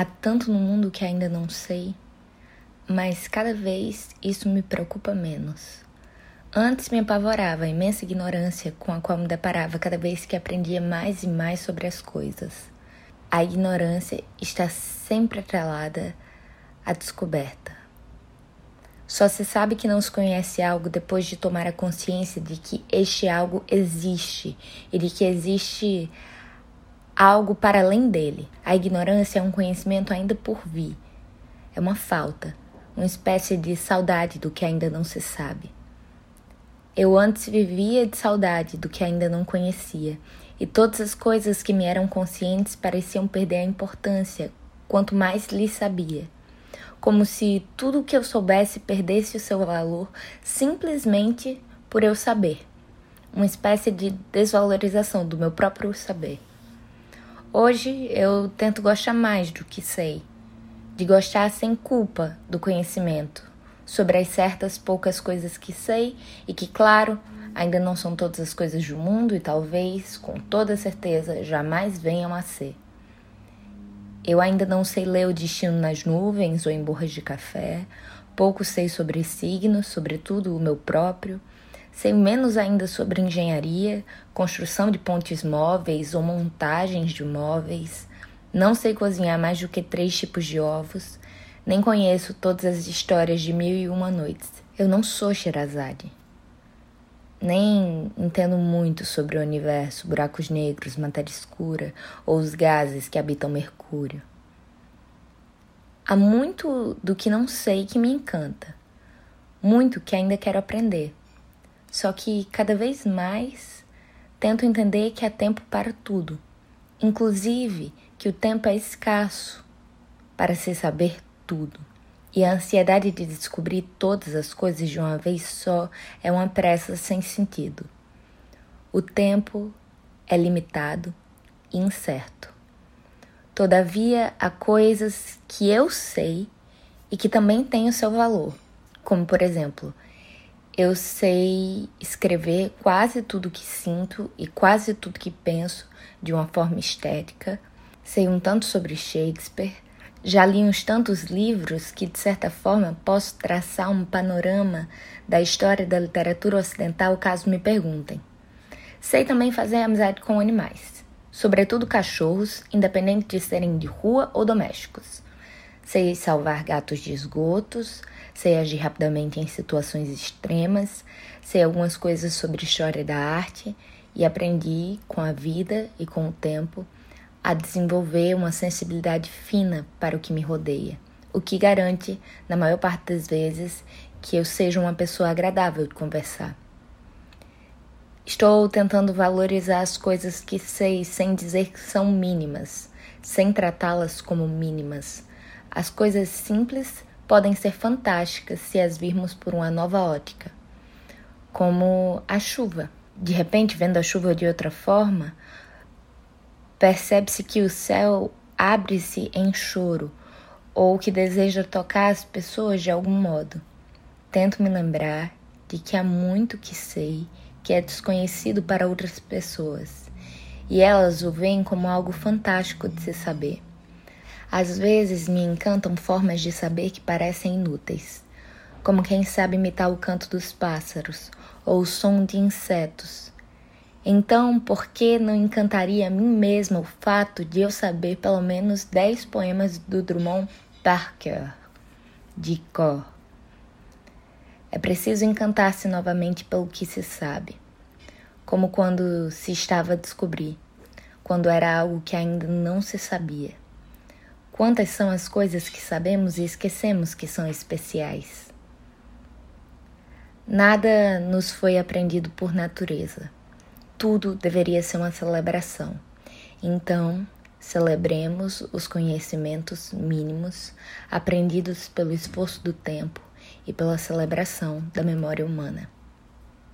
Há tanto no mundo que ainda não sei, mas cada vez isso me preocupa menos. Antes me apavorava a imensa ignorância com a qual me deparava cada vez que aprendia mais e mais sobre as coisas. A ignorância está sempre atrelada à descoberta. Só se sabe que não se conhece algo depois de tomar a consciência de que este algo existe e de que existe algo para além dele. A ignorância é um conhecimento ainda por vir. É uma falta, uma espécie de saudade do que ainda não se sabe. Eu antes vivia de saudade do que ainda não conhecia, e todas as coisas que me eram conscientes pareciam perder a importância quanto mais lhe sabia como se tudo o que eu soubesse perdesse o seu valor simplesmente por eu saber. Uma espécie de desvalorização do meu próprio saber. Hoje eu tento gostar mais do que sei, de gostar sem culpa do conhecimento, sobre as certas poucas coisas que sei e que, claro, ainda não são todas as coisas do mundo e talvez, com toda certeza, jamais venham a ser. Eu ainda não sei ler o destino nas nuvens ou em borras de café. Pouco sei sobre signos, sobretudo o meu próprio. Sei menos ainda sobre engenharia, construção de pontes móveis ou montagens de móveis. Não sei cozinhar mais do que três tipos de ovos. Nem conheço todas as histórias de mil e uma noites. Eu não sou Sherazade. Nem entendo muito sobre o universo, buracos negros, matéria escura ou os gases que habitam Mercúrio. Há muito do que não sei que me encanta, muito que ainda quero aprender. Só que cada vez mais tento entender que há tempo para tudo, inclusive que o tempo é escasso para se saber tudo. E a ansiedade de descobrir todas as coisas de uma vez só é uma pressa sem sentido. O tempo é limitado e incerto. Todavia, há coisas que eu sei e que também têm o seu valor, como por exemplo, eu sei escrever quase tudo que sinto e quase tudo que penso de uma forma estética, sei um tanto sobre Shakespeare já li uns tantos livros que, de certa forma, posso traçar um panorama da história da literatura ocidental caso me perguntem. Sei também fazer amizade com animais, sobretudo cachorros, independente de serem de rua ou domésticos. Sei salvar gatos de esgotos, sei agir rapidamente em situações extremas, sei algumas coisas sobre história da arte e aprendi com a vida e com o tempo a desenvolver uma sensibilidade fina para o que me rodeia, o que garante, na maior parte das vezes, que eu seja uma pessoa agradável de conversar. Estou tentando valorizar as coisas que sei sem dizer que são mínimas, sem tratá-las como mínimas. As coisas simples podem ser fantásticas se as virmos por uma nova ótica, como a chuva. De repente, vendo a chuva de outra forma, Percebe-se que o céu abre-se em choro ou que deseja tocar as pessoas de algum modo. Tento me lembrar de que há muito que sei que é desconhecido para outras pessoas e elas o veem como algo fantástico de se saber. Às vezes me encantam formas de saber que parecem inúteis, como quem sabe imitar o canto dos pássaros ou o som de insetos então, por que não encantaria a mim mesma o fato de eu saber pelo menos dez poemas do Drummond Parker de cor? É preciso encantar-se novamente pelo que se sabe, como quando se estava a descobrir, quando era algo que ainda não se sabia. Quantas são as coisas que sabemos e esquecemos que são especiais? Nada nos foi aprendido por natureza tudo deveria ser uma celebração. Então, celebremos os conhecimentos mínimos aprendidos pelo esforço do tempo e pela celebração da memória humana.